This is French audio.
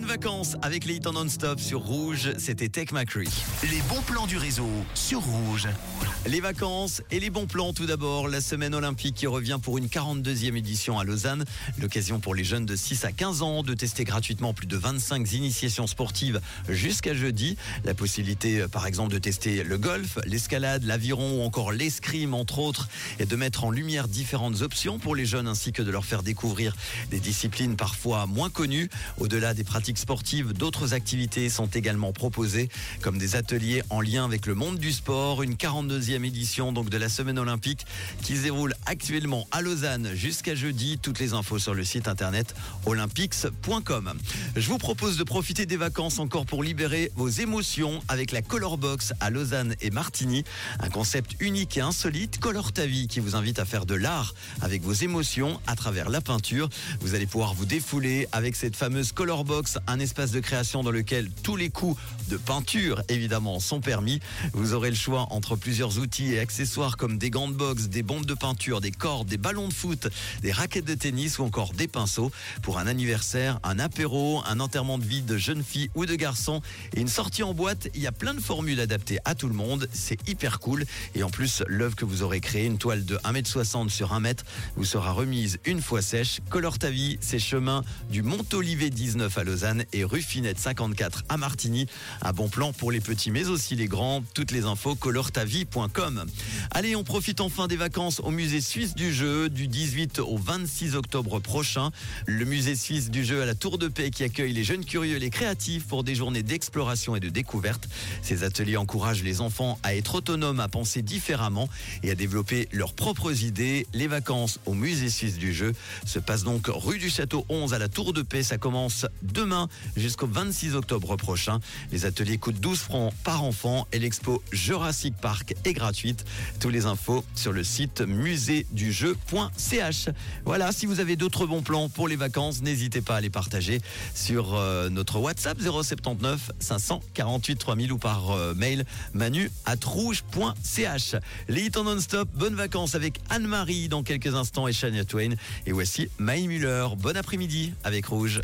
Bonnes vacances avec les hits en non-stop sur Rouge. C'était Tech McCree. Les bons plans du réseau sur Rouge. Les vacances et les bons plans tout d'abord. La semaine olympique qui revient pour une 42e édition à Lausanne. L'occasion pour les jeunes de 6 à 15 ans de tester gratuitement plus de 25 initiations sportives jusqu'à jeudi. La possibilité par exemple de tester le golf, l'escalade, l'aviron ou encore l'escrime entre autres et de mettre en lumière différentes options pour les jeunes ainsi que de leur faire découvrir des disciplines parfois moins connues. Au-delà des pratiques sportives, d'autres activités sont également proposées comme des ateliers en lien avec le monde du sport. Une 42e édition donc de la semaine olympique qui se déroule actuellement à Lausanne jusqu'à jeudi. Toutes les infos sur le site internet olympics.com. Je vous propose de profiter des vacances encore pour libérer vos émotions avec la Color Box à Lausanne et Martigny. Un concept unique et insolite, Color ta vie, qui vous invite à faire de l'art avec vos émotions à travers la peinture. Vous allez pouvoir vous défouler avec cette fameuse Color Un espace de création dans lequel tous les coups de peinture évidemment sont permis. Vous aurez le choix entre plusieurs outils et accessoires comme des gants de boxe, des bombes de peinture, des cordes, des ballons de foot, des raquettes de tennis ou encore des pinceaux pour un anniversaire, un apéro, un enterrement de vie de jeune fille ou de garçon et une sortie en boîte. Il y a plein de formules adaptées à tout le monde. C'est hyper cool. Et en plus, l'œuvre que vous aurez créée, une toile de 1m60 sur 1m, vous sera remise une fois sèche. Colore ta vie, c'est chemin du Mont-Olivet 19 à Lausanne et rue Finette 54 à Martigny. Un bon plan pour les petits mais aussi les grands. Toutes les infos colortavie.com. Allez, on profite enfin des vacances au musée suisse du jeu du 18 au 26 octobre prochain. Le musée suisse du jeu à la Tour de Paix qui accueille les jeunes curieux et les créatifs pour des journées d'exploration et de découverte. Ces ateliers encouragent les enfants à être autonomes, à penser différemment et à développer leurs propres idées. Les vacances au musée suisse du jeu se passent donc rue du Château 11 à la Tour de Paix. Ça commence demain jusqu'au 26 octobre prochain. Les ateliers coûtent 12 francs par enfant et l'expo Jurassic Park est gratuite. Tous les infos sur le site musédujeu.ch. Voilà, si vous avez d'autres bons plans pour les vacances, n'hésitez pas à les partager sur euh, notre WhatsApp 079 548 3000 ou par euh, mail manu at rouge.ch. Les hits non-stop, bonnes vacances avec Anne-Marie dans quelques instants et Shania Twain. Et voici Maï Muller. Bon après-midi avec Rouge.